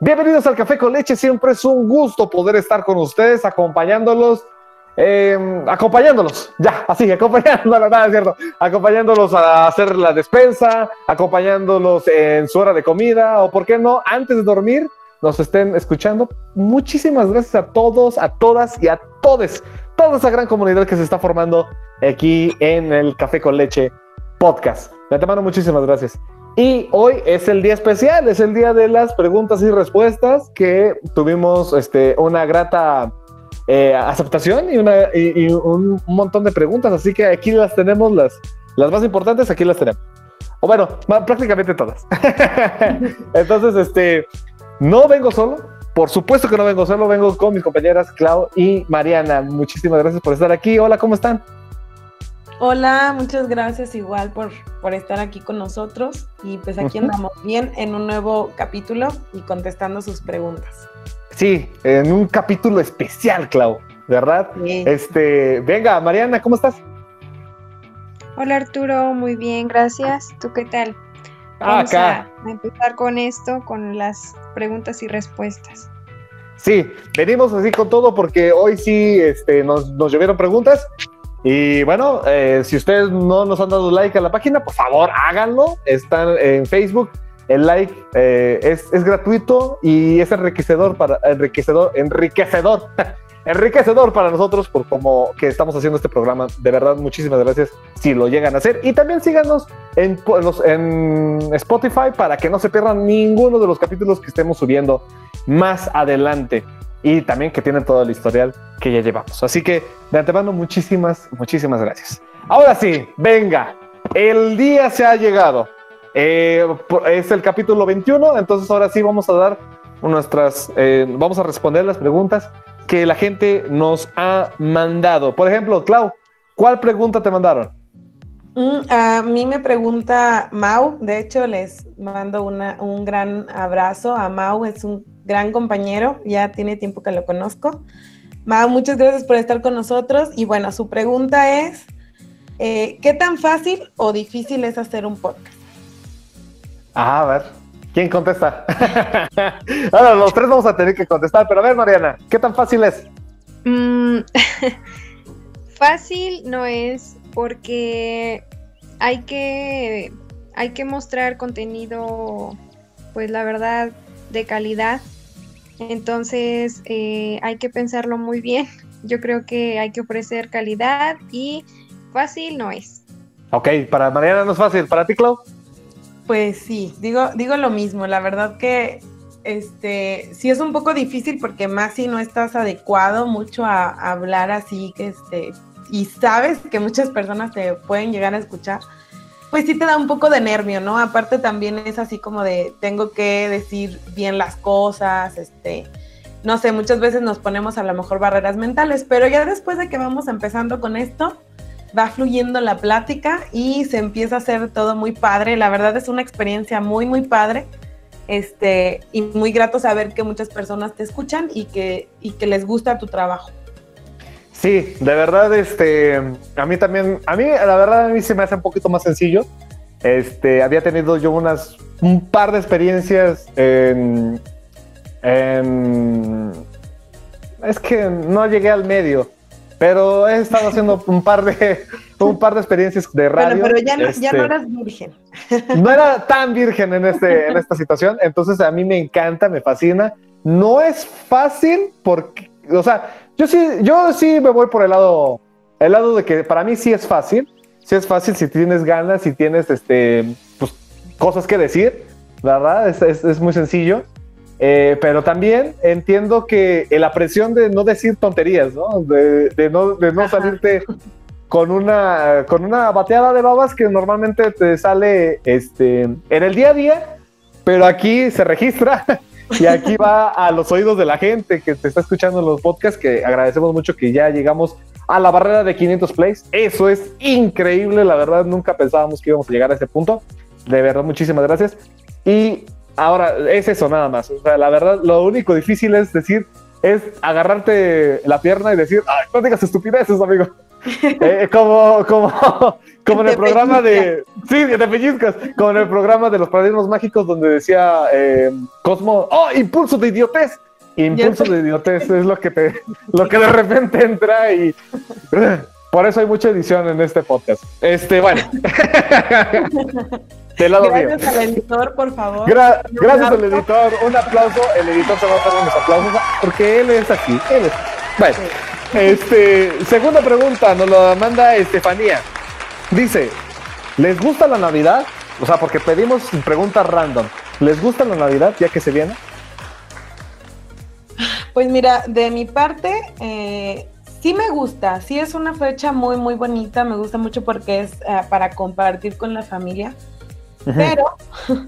Bienvenidos al Café con Leche, siempre es un gusto poder estar con ustedes, acompañándolos, eh, acompañándolos, ya, así, acompañándolos, nada, es cierto, acompañándolos a hacer la despensa, acompañándolos en su hora de comida, o por qué no, antes de dormir, nos estén escuchando. Muchísimas gracias a todos, a todas y a todos, toda esa gran comunidad que se está formando aquí en el Café con Leche podcast. De antemano, muchísimas gracias. Y hoy es el día especial, es el día de las preguntas y respuestas que tuvimos este, una grata eh, aceptación y, un montón de preguntas, así que aquí las tenemos, las, las más importantes, aquí las tenemos. O bueno, prácticamente todas. Entonces, este, no vengo solo, por supuesto que no vengo solo, vengo con mis compañeras Clau y Mariana. Muchísimas gracias por estar aquí. Hola, ¿cómo están? Hola, muchas gracias igual por, por estar aquí con nosotros y pues aquí andamos bien en un nuevo capítulo y contestando sus preguntas. Sí, en un capítulo especial, Clau, ¿verdad? Este, venga, Mariana, ¿cómo estás? Hola Arturo, muy bien, gracias. ¿Tú qué tal? Ah, Vamos A, empezar con esto, con las preguntas y respuestas. Sí, venimos así con todo porque hoy sí este, nos, nos llovieron preguntas y bueno, eh, si ustedes no nos han dado like a la página, por favor háganlo. Están en Facebook. El like eh, es, es, gratuito y es enriquecedor para enriquecedor, enriquecedor, enriquecedor para nosotros por como que estamos haciendo este programa. De verdad, muchísimas gracias si lo llegan a hacer. Y también síganos en, en Spotify para que no se pierdan ninguno de los capítulos que estemos subiendo más adelante y también que tienen todo el historial que ya llevamos. Así que de antemano, muchísimas, muchísimas gracias. Ahora sí, venga, el día se ha llegado. Eh, es el capítulo 21, entonces ahora sí vamos a dar nuestras, eh, vamos a responder las preguntas que la gente nos ha mandado. Por ejemplo, Clau, ¿cuál pregunta te mandaron? Mm, a mí me pregunta Mau, de hecho les mando una, un gran abrazo a Mau, es un gran compañero, ya tiene tiempo que lo conozco. Mau, muchas gracias por estar con nosotros y bueno, su pregunta es, eh, ¿qué tan fácil o difícil es hacer un podcast? Ah, a ver, ¿quién contesta? Ahora los tres vamos a tener que contestar, pero a ver, Mariana, ¿qué tan fácil es? Mm, fácil no es porque hay que, hay que mostrar contenido, pues la verdad, de calidad. Entonces eh, hay que pensarlo muy bien. Yo creo que hay que ofrecer calidad y fácil no es. Ok, para Mariana no es fácil. ¿Para ti, Clau? Pues sí, digo, digo lo mismo. La verdad que este sí es un poco difícil porque más si no estás adecuado mucho a, a hablar así que este y sabes que muchas personas te pueden llegar a escuchar, pues sí te da un poco de nervio, ¿no? Aparte también es así como de tengo que decir bien las cosas, este, no sé, muchas veces nos ponemos a lo mejor barreras mentales, pero ya después de que vamos empezando con esto, va fluyendo la plática y se empieza a hacer todo muy padre. La verdad es una experiencia muy, muy padre. Este, y muy grato saber que muchas personas te escuchan y que, y que les gusta tu trabajo. Sí, de verdad, este, a mí también, a mí, la verdad, a mí se me hace un poquito más sencillo. Este, había tenido yo unas, un par de experiencias en, es que no llegué al medio, pero he estado haciendo un par de, un par de experiencias de radio. pero ya no, ya no este, eras virgen. No era tan virgen en, este, en esta situación, entonces a mí me encanta, me fascina. No es fácil porque, o sea, yo sí, yo sí me voy por el lado, el lado de que para mí sí es fácil, sí es fácil si tienes ganas, si tienes este, pues, cosas que decir, ¿verdad? Es, es, muy sencillo. Eh, pero también entiendo que la presión de no decir tonterías, ¿no? De, de no, de no salirte con una, con una bateada de babas que normalmente te sale este, en el día a día, pero aquí se registra y aquí va a los oídos de la gente que te está escuchando en los podcasts, que agradecemos mucho que ya llegamos a la barrera de 500 plays. Eso es increíble, la verdad, nunca pensábamos que íbamos a llegar a ese punto. De verdad, muchísimas gracias. Y ahora es eso nada más. La verdad, lo único difícil es decir, es agarrarte la pierna y decir, no digas estupideces, amigo. Eh, como, como, como en el programa de. Sí, de pellizcas. Como en el programa de los paradigmas mágicos donde decía eh, Cosmo, ¡Oh, impulso de idiotez! Impulso de idiotez es lo que te, lo que de repente entra y. Por eso hay mucha edición en este podcast. Este, bueno. De lado gracias al editor, por favor. gracias al editor. Un aplauso. El editor se va a hacer unos aplausos porque él es aquí. Él es. Bueno. Este, segunda pregunta, nos lo manda Estefanía. Dice, ¿les gusta la Navidad? O sea, porque pedimos preguntas random. ¿Les gusta la Navidad ya que se viene? Pues mira, de mi parte, eh, sí me gusta. Sí es una fecha muy, muy bonita. Me gusta mucho porque es eh, para compartir con la familia. Pero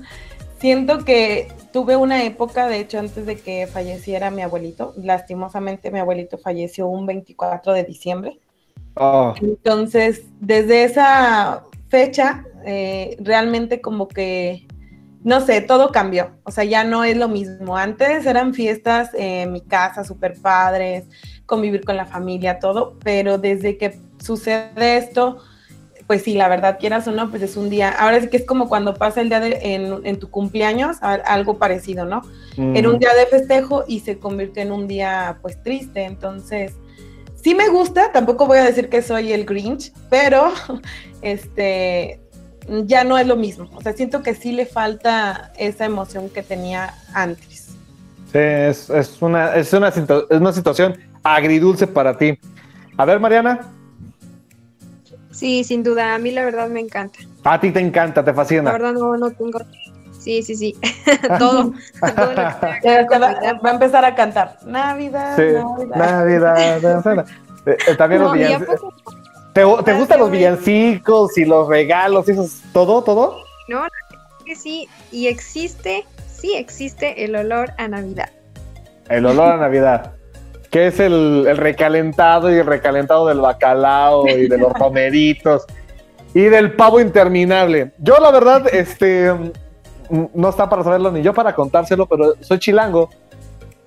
siento que tuve una época, de hecho, antes de que falleciera mi abuelito, lastimosamente mi abuelito falleció un 24 de diciembre. Ah. Entonces, desde esa fecha, eh, realmente como que, no sé, todo cambió. O sea, ya no es lo mismo. Antes eran fiestas en mi casa, súper padres, convivir con la familia, todo, pero desde que sucede esto, pues sí, la verdad, quieras o no, pues es un día, ahora sí que es como cuando pasa el día de, en, tu cumpleaños, algo parecido, ¿no? Era un día de festejo y se convierte en un día pues triste, entonces sí me gusta, tampoco voy a decir que soy el Grinch, pero este ya no es lo mismo, o sea, siento que sí le falta esa emoción que tenía antes. Sí, es, una, es, una, es una situación agridulce para ti. A ver, Mariana. Sí, sin duda, a mí la verdad me encanta. A ti te encanta, te fascina. La verdad no, no tengo... Sí, sí, sí, todo. va, a empezar a cantar. Navidad, Navidad. Navidad. Eh, también los villancicos. ¿Te, ¿te gustan los villancicos y los regalos y eso? ¿Todo, todo? No, que sí, y existe, sí existe el olor a Navidad. El olor a Navidad que es el, recalentado y el recalentado del bacalao y de los romeritos y del pavo interminable. Yo la verdad, este, no está para saberlo ni yo para contárselo, pero soy chilango.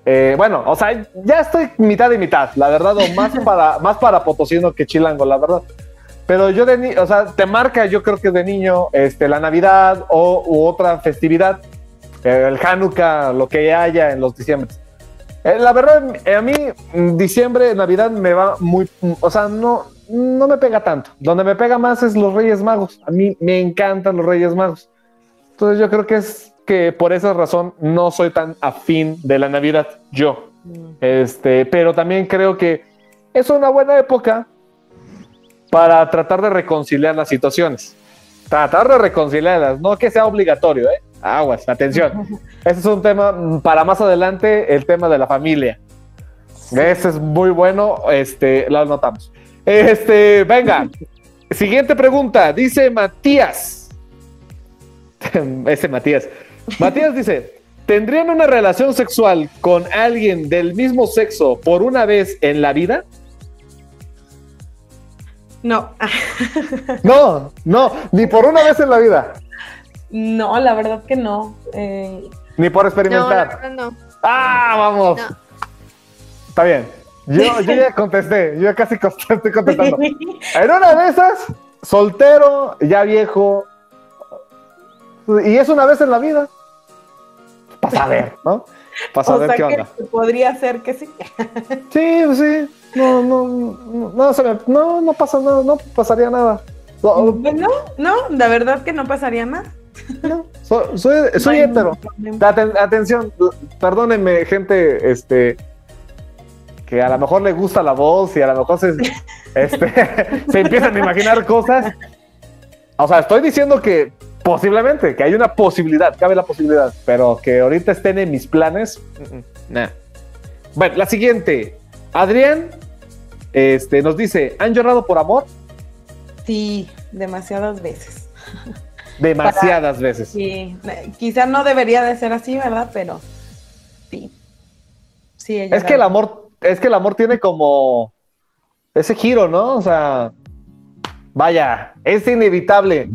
Eh, bueno, o sea, ya estoy mitad y mitad, la verdad, o más para, más para potosino que chilango, la verdad. Pero yo de niño, o sea, te marca, yo creo que de niño, este, la Navidad o u otra festividad, el Hanukkah, lo que haya en los diciembre. Eh, la verdad, eh, a mí mm, diciembre, Navidad me va muy, mm, o sea, no, no me pega tanto. Donde me pega más es los Reyes Magos. A mí me encantan los Reyes Magos. Entonces yo creo que es que por esa razón no soy tan afín de la Navidad, yo. Mm. Este, pero también creo que es una buena época para tratar de reconciliar las situaciones. Tratar de reconciliarlas, no que sea obligatorio, ¿eh? Aguas, atención. Ese es un tema para más adelante, el tema de la familia. Ese es muy bueno, este, lo notamos. Este, venga. Siguiente pregunta, dice Matías. Ese Matías. Matías dice, ¿tendrían una relación sexual con alguien del mismo sexo por una vez en la vida? No. no, no, ni por una vez en la vida. No, la verdad que no. Eh, Ni por experimentar. No, no. Ah, vamos. Está bien. Yo, ya contesté, yo casi estoy contestando. En una de esas, soltero, ya viejo, y es una vez en la vida. Para ver, ¿no? Para saber qué onda. podría ser que sí. Sí, pues sí. No, no, no, no, no pasa nada, no pasaría nada. No, pues no, no, la verdad que no pasaría nada. No, soy, soy, hétero. atención, perdónenme, gente, este, que a lo mejor le gusta la voz y a lo mejor se, este, se empiezan a imaginar cosas. O sea, estoy diciendo que posiblemente, que hay una posibilidad, cabe la posibilidad, pero que ahorita estén en mis planes, Bueno, la siguiente. Adrián este, nos dice, ¿han llorado por amor? Sí, demasiadas veces. Demasiadas veces. Sí, quizás no debería de ser así, ¿verdad? Pero sí. Sí, es que el amor, es que el amor tiene como ese giro, ¿no? O sea, vaya, es inevitable.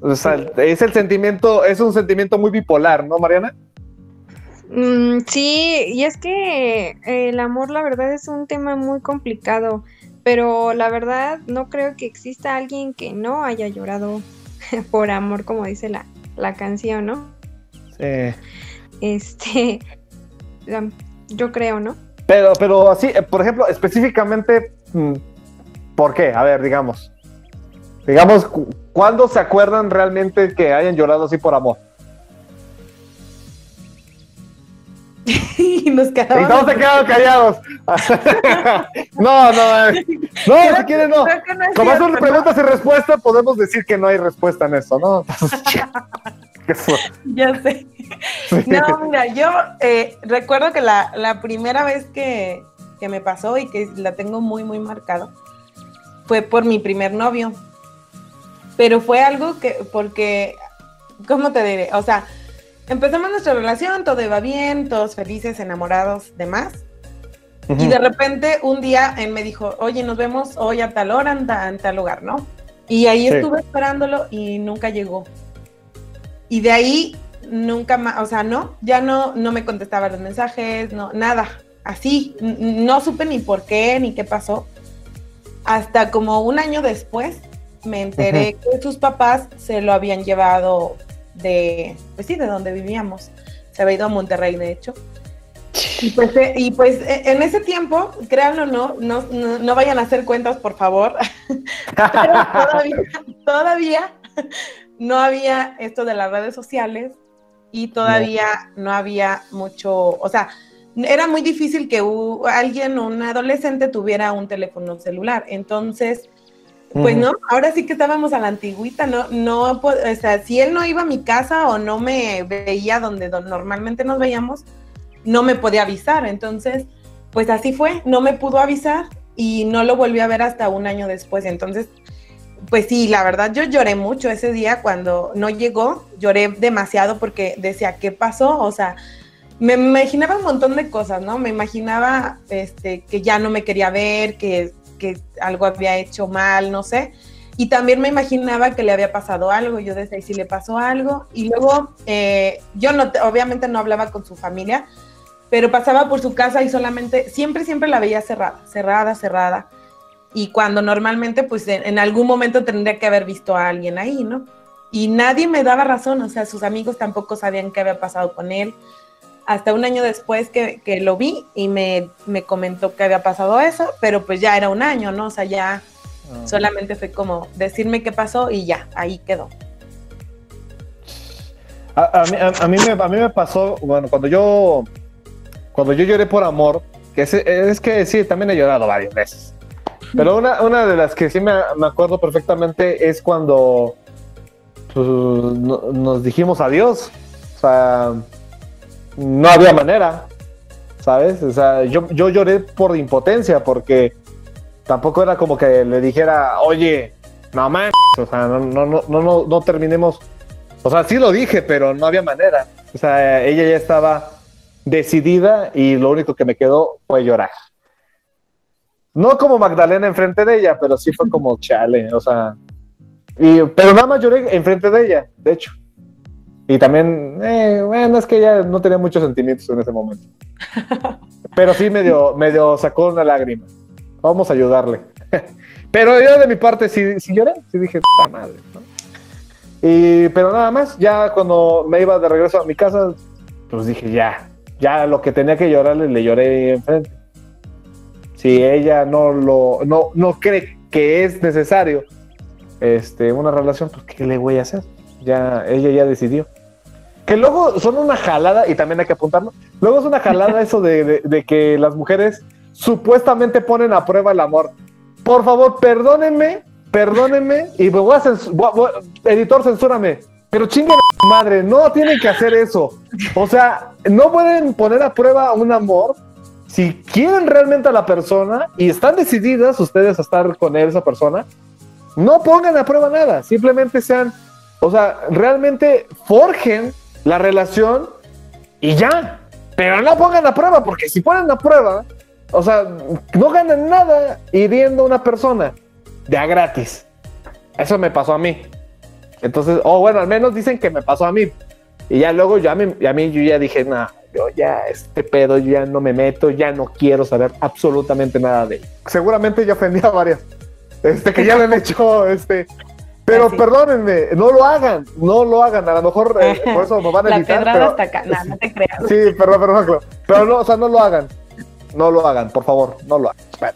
O sea, es el sentimiento, es un sentimiento muy bipolar, ¿no, Mariana? Mm, sí, y es que el amor, la verdad, es un tema muy complicado pero la verdad no creo que exista alguien que no haya llorado por amor, como dice la, la canción, ¿no? Sí. Este, yo creo, ¿no? Pero, pero así, eh, por ejemplo, específicamente, mm, ¿por qué? A ver, digamos. Digamos, ¿cuándo se acuerdan realmente que hayan llorado así por amor? y nos quedamos. Y todos se quedaron callados. no, no, eh. no, Creo si quieren, no. no es Como son preguntas y respuestas, podemos decir que no hay respuesta en eso, ¿no? Ya sé. No, mira, yo eh, recuerdo que la, la primera vez que, que me pasó y que la tengo muy, muy marcado fue por mi primer novio. Pero fue algo que, porque, ¿cómo te diré? O sea, empezamos nuestra relación, todo iba bien, todos felices, enamorados, demás. Y de repente un día él me dijo, oye, nos vemos hoy a tal hora en, ta- en tal lugar, ¿no? Y ahí Sí. estuve esperándolo y nunca llegó. Y de ahí nunca más, o sea, no, ya no, no me contestaba los mensajes, no, nada, así, no supe ni por qué, ni qué pasó. Hasta como un año después me enteré que sus papás se lo habían llevado de, pues sí, de donde vivíamos. Se había ido a Monterrey, de hecho. Y pues, eh, y pues eh, en ese tiempo, créanlo o no, no, no, vayan a hacer cuentas, por favor. Pero todavía, todavía no había esto de las redes sociales y todavía no, había mucho, o sea, era muy difícil que u- alguien, un adolescente, tuviera un teléfono celular. Entonces, pues no, ahora sí que estábamos a la antigüita, no, no, po- o sea, si él no iba a mi casa o no me veía donde, donde normalmente nos veíamos, no me podía avisar. Entonces, pues así fue, no me pudo avisar y no lo volví a ver hasta un año después. Entonces, pues sí, la verdad yo lloré mucho ese día cuando no llegó, lloré demasiado porque decía, ¿qué pasó? O sea, me imaginaba un montón de cosas, ¿no? Me imaginaba este, que ya no me quería ver, que, que algo había hecho mal, no sé. Y también me imaginaba que le había pasado algo. Yo decía, ¿y si le pasó algo? Y luego eh, yo no, obviamente no hablaba con su familia, pero pasaba por su casa y solamente, siempre, siempre la veía cerrada, cerrada, cerrada. Y cuando normalmente, pues en, en algún momento tendría que haber visto a alguien ahí, ¿no? Y nadie me daba razón, o sea, sus amigos tampoco sabían qué había pasado con él. Hasta un año después que, que lo vi y me, me comentó que había pasado eso, pero pues ya era un año, ¿no? O sea, ya Ah. solamente fue como decirme qué pasó y ya, ahí quedó. A, a mí, a- a mí me, a mí me pasó, bueno, cuando yo, cuando yo lloré por amor, que es, es que sí, también he llorado varias veces. Pero una, una de las que sí me, me acuerdo perfectamente es cuando pues, no- nos dijimos adiós. O sea, no había manera, ¿sabes? O sea, yo, yo lloré por impotencia porque tampoco era como que le dijera, oye, no mames, o sea, no, no, no, no, no, terminemos. O sea, sí lo dije, pero no había manera. O sea, ella ya estaba decidida y lo único que me quedó fue llorar. No como Magdalena enfrente de ella, pero sí fue como chale, o sea. Y, pero nada más lloré enfrente de ella, de hecho. Y también, eh, bueno, es que ella no tenía muchos sentimientos en ese momento. Pero sí medio, medio sacó una lágrima. Vamos a ayudarle. Pero yo de mi parte sí, sí lloré, sí dije, madre, ¿no? Y, pero nada más, ya cuando me iba de regreso a mi casa, pues dije, ya, ya lo que tenía que llorarle, le lloré enfrente. Si ella no lo, no, no cree que es necesario este, una relación, pues ¿qué le voy a hacer? Ya, ella ya decidió. Que luego son una jalada, y también hay que apuntarlo, luego es una jalada eso de, de- de que las mujeres supuestamente ponen a prueba el amor. Por favor, perdónenme, perdónenme, y me voy a censu- voy a- voy a- editor, censúrame. Pero chinguen a madre, no tienen que hacer eso. O sea, no pueden poner a prueba un amor si quieren realmente a la persona y están decididas ustedes a estar con esa persona, no pongan a prueba nada, simplemente sean, o sea, realmente forjen la relación y ya, pero no pongan a prueba, porque si ponen a prueba, o sea, no ganan nada hiriendo a una persona de a gratis. Eso me pasó a mí. Entonces, o bueno, al menos dicen que me pasó a mí. Y ya luego yo a mí, a mí yo ya dije, nah, yo ya este pedo ya no me meto, ya no quiero saber absolutamente nada de él. Seguramente ya ofendí a varias, este, que ya le han hecho, este, pero perdónenme, no lo hagan, no lo hagan, a lo mejor eh, por eso nos van a evitar. La pero, hasta acá, no, no te creas. Sí, perdón, perdón, pero no, o sea, no lo hagan, no lo hagan, por favor, no lo hagan.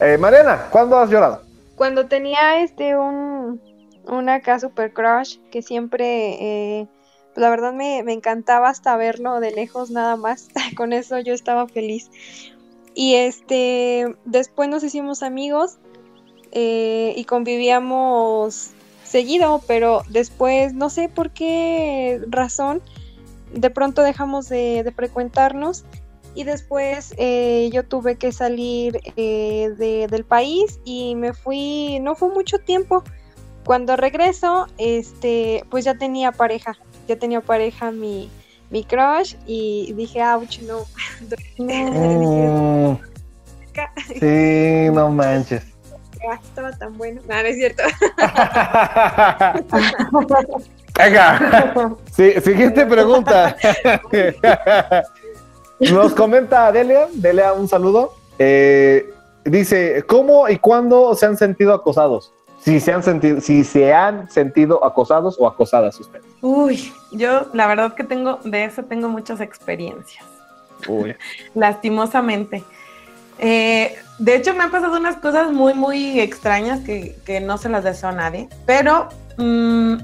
Eh, Mariana, ¿cuándo has llorado? Cuando tenía este un, una acá super crush que siempre, eh, la verdad me, me, encantaba hasta verlo de lejos nada más, con eso yo estaba feliz. Y este, después nos hicimos amigos eh, y convivíamos seguido, pero después no sé por qué razón, de pronto dejamos de, de frecuentarnos y después eh, yo tuve que salir eh, de, del país y me fui, no fue mucho tiempo. Cuando regreso, este, pues ya tenía pareja, ya tenía pareja mi, mi crush y dije, ouch, no. Mm. sí, no manches. Estaba tan bueno. No, no es cierto. Venga. Sí, siguiente pregunta. Nos comenta Delia, Delia, un saludo. Eh, dice, ¿cómo y cuándo se han sentido acosados? Si se han sentido, si se han sentido acosados o acosadas ustedes. Uy, yo la verdad que tengo, de eso tengo muchas experiencias. Uy. Lastimosamente. Eh, de hecho, me han pasado unas cosas muy, muy extrañas que, que no se las deseo a nadie, pero mmm,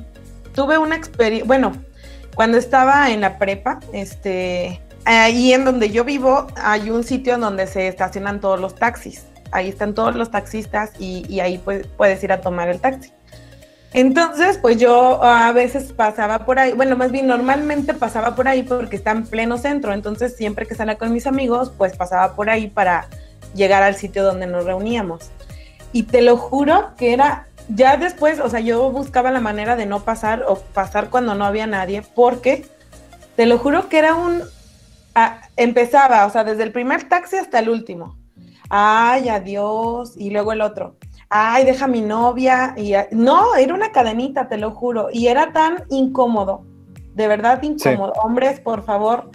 tuve una experiencia, bueno, cuando estaba en la prepa, este, ahí en donde yo vivo hay un sitio en donde se estacionan todos los taxis. Ahí están todos los taxistas y, ahí puedes ir a tomar el taxi. Entonces, pues yo a veces pasaba por ahí, bueno, más bien normalmente pasaba por ahí porque está en pleno centro, entonces siempre que salía con mis amigos, pues pasaba por ahí para llegar al sitio donde nos reuníamos. Y te lo juro que era, ya después, o sea, yo buscaba la manera de no pasar o pasar cuando no había nadie, porque te lo juro que era un, empezaba, o sea, desde el primer taxi hasta el último. Ay, adiós. Y luego el otro. Ay, deja mi novia. Y no, era una cadenita, te lo juro. Y era tan incómodo, de verdad incómodo. Hombres, por favor,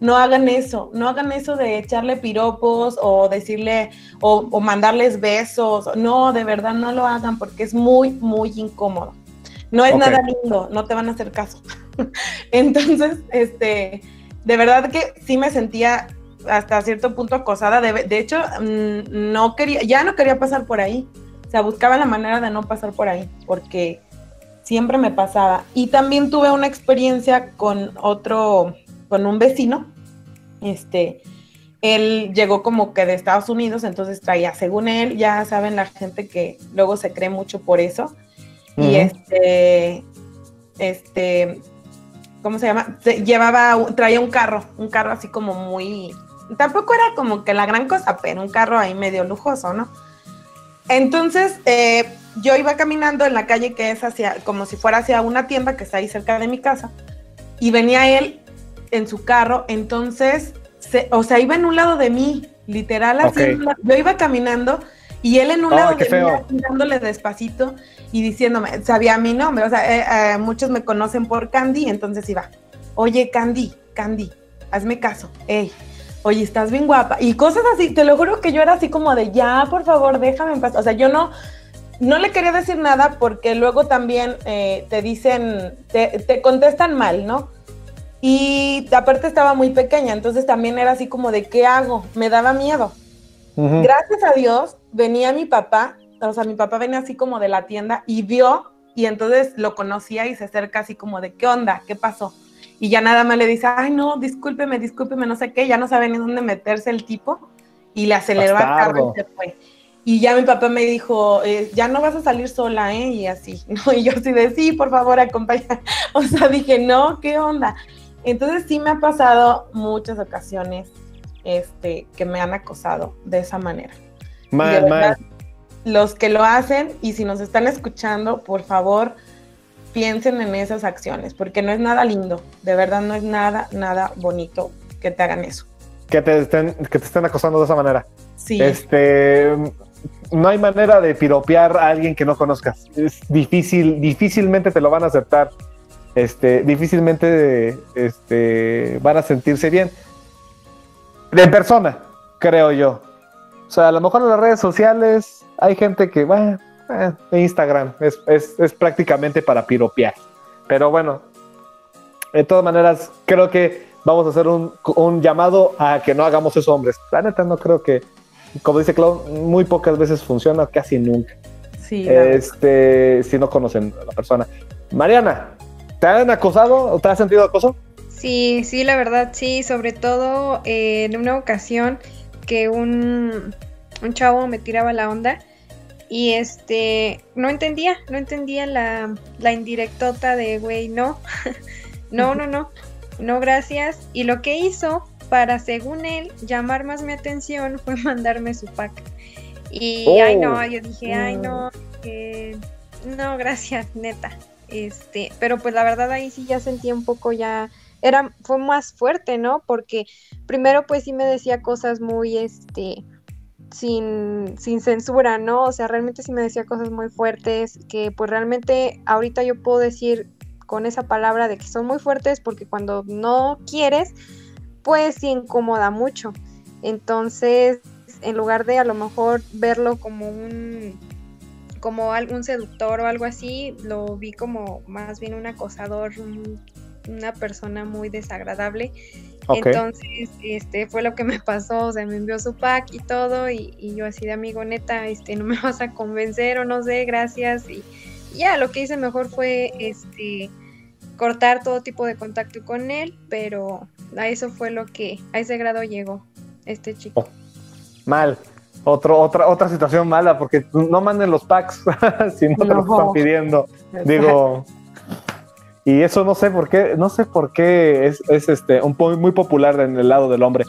no hagan eso. No hagan eso de echarle piropos o decirle o, mandarles besos. No, de verdad no lo hagan porque es muy, muy incómodo. No es nada lindo, no te van a hacer caso. Entonces, este de verdad que sí me sentía hasta cierto punto acosada. De, hecho, mm, no quería, ya no quería pasar por ahí. O sea, buscaba la manera de no pasar por ahí, porque siempre me pasaba. Y también tuve una experiencia con otro, con un vecino. Este, él llegó como que de Estados Unidos, entonces traía, según él, ya saben la gente que luego se cree mucho por eso. Y este, este, ¿cómo se llama? llevaba, traía un carro, un carro así como muy, tampoco era como que la gran cosa, pero un carro ahí medio lujoso, ¿no? Entonces, eh, yo iba caminando en la calle que es hacia, como si fuera hacia una tienda que está ahí cerca de mi casa, y venía él en su carro, entonces, o sea, iba en un lado de mí, literal, así, yo iba caminando y él en un lado de mí, dándole despacito, y diciéndome, sabía mi nombre, o sea, eh, eh, muchos me conocen por Candy, entonces iba, oye Candy, Candy, hazme caso, hey, oye, estás bien guapa, y cosas así, te lo juro que yo era así como de, ya, por favor, déjame en paz, o sea, yo no, no le quería decir nada porque luego también eh, te dicen, te, te contestan mal, ¿no? Y aparte estaba muy pequeña, entonces también era así como de, ¿qué hago? Me daba miedo. Gracias a Dios, venía mi papá o sea, mi papá venía así como de la tienda y vio y entonces lo conocía y se acerca así como de, ¿qué onda? ¿Qué pasó? Y ya nada más le dice, ay, no, discúlpeme, discúlpeme, no sé qué, ya no sabe ni dónde meterse el tipo y le aceleró al carro y se fue. Y ya mi papá me dijo, eh, ya no vas a salir sola, ¿eh? Y así, ¿no? Y yo así de, sí, por favor, acompaña. O sea, dije, no, ¿qué onda? Entonces sí me ha pasado muchas ocasiones este, que me han acosado de esa manera. Mal, mal los que lo hacen y si nos están escuchando, por favor, piensen en esas acciones, porque no es nada lindo, de verdad no es nada, nada bonito que te hagan eso. Que te estén, que te estén acosando de esa manera. Sí. Este, no hay manera de piropear a alguien que no conozcas. Es difícil, difícilmente te lo van a aceptar. Este, difícilmente este, van a sentirse bien. De persona, creo yo. O sea, a lo mejor en las redes sociales hay gente que, bueno, eh, Instagram es, es, es prácticamente para piropear. Pero bueno, de todas maneras, creo que vamos a hacer un, un, llamado a que no hagamos eso, hombres. La neta, no creo que, como dice Cloud, muy pocas veces funciona, casi nunca. Sí, este, si no conocen a la persona. Mariana, ¿te han acosado o te has sentido acoso? Sí, sí, la verdad, sí, sobre todo eh, en una ocasión que un, un chavo me tiraba la onda y este, no entendía, no entendía la, la indirectota de, güey, no, no, no, no, no, gracias. Y lo que hizo para, según él, llamar más mi atención fue mandarme su pack. Y, ay, no, yo dije, ay, no, que no, gracias, neta. Este, pero pues la verdad ahí sí ya sentí un poco ya, era, fue más fuerte, ¿no? Porque primero pues sí me decía cosas muy, este, sin, sin censura, ¿no? O sea, realmente sí me decía cosas muy fuertes que pues realmente ahorita yo puedo decir con esa palabra de que son muy fuertes porque cuando no quieres, pues sí incomoda mucho. Entonces, en lugar de a lo mejor verlo como un como algún seductor o algo así, lo vi como más bien un acosador, una persona muy desagradable. Entonces, este fue lo que me pasó, o sea, me envió su pack y todo, y, yo así de amigo, neta, este, no me vas a convencer o no sé, gracias. Y, ya, lo que hice mejor fue este cortar todo tipo de contacto con él, pero a eso fue lo que, a ese grado llegó este chico. Oh, mal. Otro, otra, otra situación mala, porque no manden los packs si no, te lo están pidiendo. Digo, y eso no sé por qué, no sé por qué es, es este, un muy popular en el lado del hombre.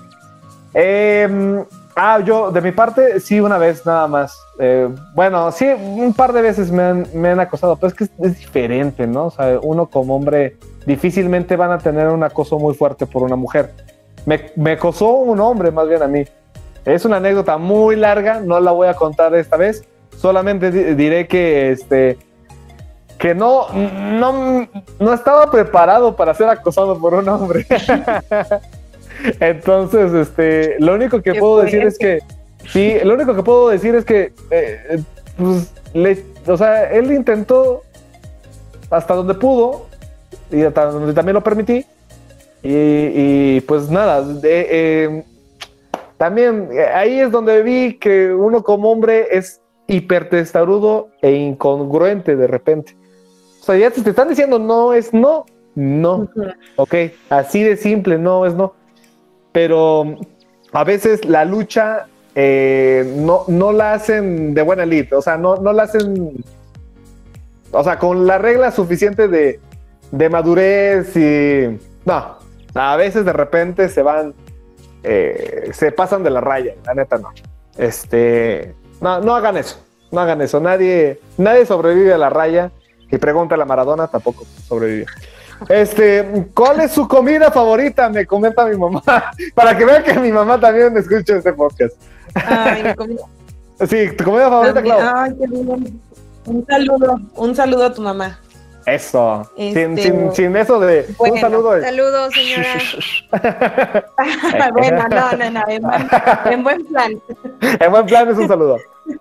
Eh, Ah, yo, de mi parte, sí, una vez nada más. Eh, bueno, sí, un par de veces me han, me han acosado, pero es que es, diferente, ¿no? O sea, uno como hombre difícilmente van a tener un acoso muy fuerte por una mujer. Me, me acosó un hombre, más bien a mí. Es una anécdota muy larga, no la voy a contar esta vez. Solamente diré que este que no, no, no estaba preparado para ser acosado por un hombre. Entonces, este, lo único que puedo decir es que, sí, lo único que puedo decir es que, eh, pues, le, o sea, él intentó hasta donde pudo y hasta donde también lo permití. Y, pues nada, eh, también eh, ahí es donde vi que uno como hombre es hipertestarudo e incongruente de repente. O sea, ya te, te están diciendo no es no, no. Ok, así de simple, no es no pero a veces la lucha eh, no, no la hacen de buena elite, o sea, no, no la hacen, o sea, con la regla suficiente de, de madurez y... No, a veces de repente se van, eh, se pasan de la raya, la neta no. Este, no, no hagan eso, no hagan eso, nadie, nadie sobrevive a la raya y pregunta a la Maradona tampoco sobrevive. Este, ¿cuál es su comida favorita? Me comenta mi mamá. Para que vean que mi mamá también escucha este podcast. Ay, mi comida. Sí, tu comida favorita, Clau. Ay, qué bien. Un saludo, un saludo a tu mamá. Eso. Sin, este, sin, sin, eso de un saludo. Saludos, señora. bueno, no, no, no, en, buen, en buen plan. en buen plan es un saludo.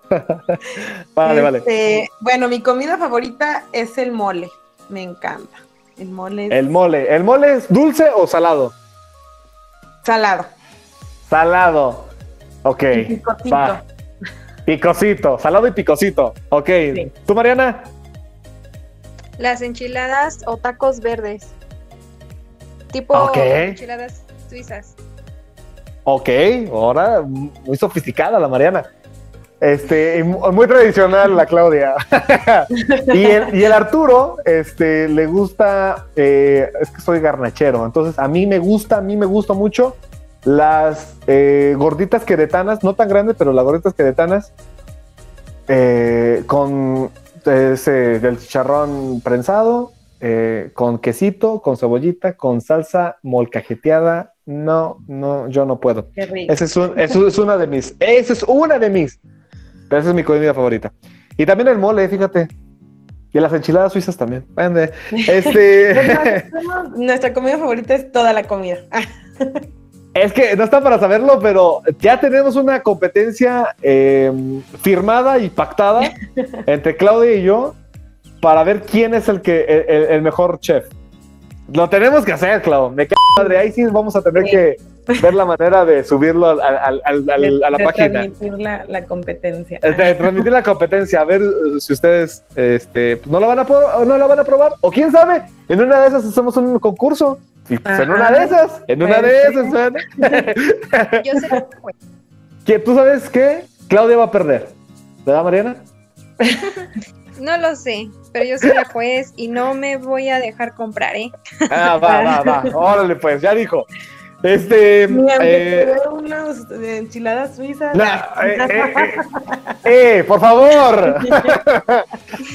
vale, vale. Este, bueno, mi comida favorita es el mole. Me encanta. El mole. El mole. ¿El mole es dulce o salado? Salado. Salado. Ok. picosito. Picosito. Salado y picosito. Ok. ¿Tú, Mariana? Las enchiladas o tacos verdes. Tipo enchiladas suizas. Ok, ahora muy sofisticada la Mariana. Este, muy tradicional la Claudia. y, el, Arturo, este, le gusta, eh, es que soy garnachero, entonces a mí me gusta, a mí me gusta mucho las eh, gorditas queretanas, no tan grandes, pero las gorditas queretanas eh, con ese, del chicharrón prensado, con quesito, con cebollita, con salsa molcajeteada. No, no, yo no puedo. Esa es, es una de mis, esa es una de mis esa es mi comida favorita. Y también el mole, fíjate. Y las enchiladas suizas también. Este. Nuestra comida favorita es toda la comida. Es que no está para saberlo, pero ya tenemos una competencia eh, firmada y pactada entre Claudia y yo para ver quién es el que el, el mejor chef. Lo tenemos que hacer, Claudio. Me cae madre. Ahí sí vamos a tener que ver la manera de subirlo al, al, al, a la de página. Transmitir la, la competencia. De transmitir la competencia, a ver uh, si ustedes este, no, la van a no la van a probar. O quién sabe, en una de esas hacemos un concurso. Y pues, en Ajá. una de esas, en una de Pues, esas. Yo sé que fue. que tú sabes que Claudia va a perder. ¿Verdad, Mariana? No lo sé, pero yo soy la juez y no me voy a dejar comprar, ¿eh? Ah, va, va, va. Órale, pues, ya dijo. Este. Eh, eh, enchiladas suizas. No, eh, eh, eh, eh, por favor.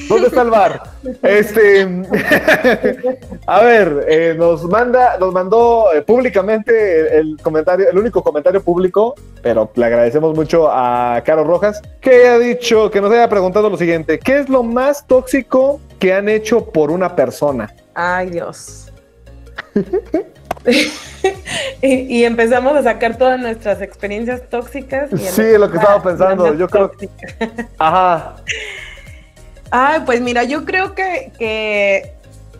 ¿Dónde está el bar? Este, a ver, eh, nos manda, nos mandó eh, públicamente el, el comentario, el único comentario público, pero le agradecemos mucho a Caro Rojas, que ha dicho, que nos haya preguntado lo siguiente: ¿qué es lo más tóxico que han hecho por una persona? Ay, Dios. y, y empezamos a sacar todas nuestras experiencias tóxicas. y Sí, lo que estaba pensando, yo creo-. Ajá. Ay, pues mira, yo creo que, que,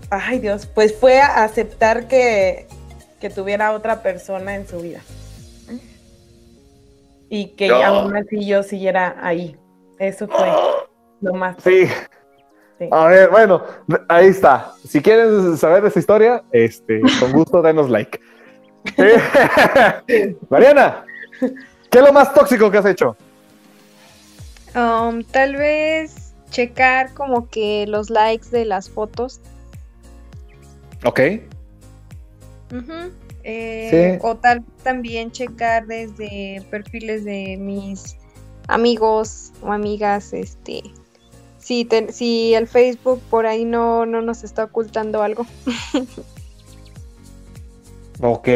ay Dios, pues fue a aceptar que, que tuviera otra persona en su vida. Y que No. aún así yo siguiera ahí. Eso fue lo más. Sí. Sí. A ver, bueno, ahí está. Si quieren saber esa historia, este, con gusto denos like. Eh, Mariana, ¿qué es lo más tóxico que has hecho? Um, tal vez checar como que los likes de las fotos. Ok. Eh, Sí. O tal también checar desde perfiles de mis amigos o amigas, este, si, el Facebook por ahí no, no nos está ocultando algo. Ok.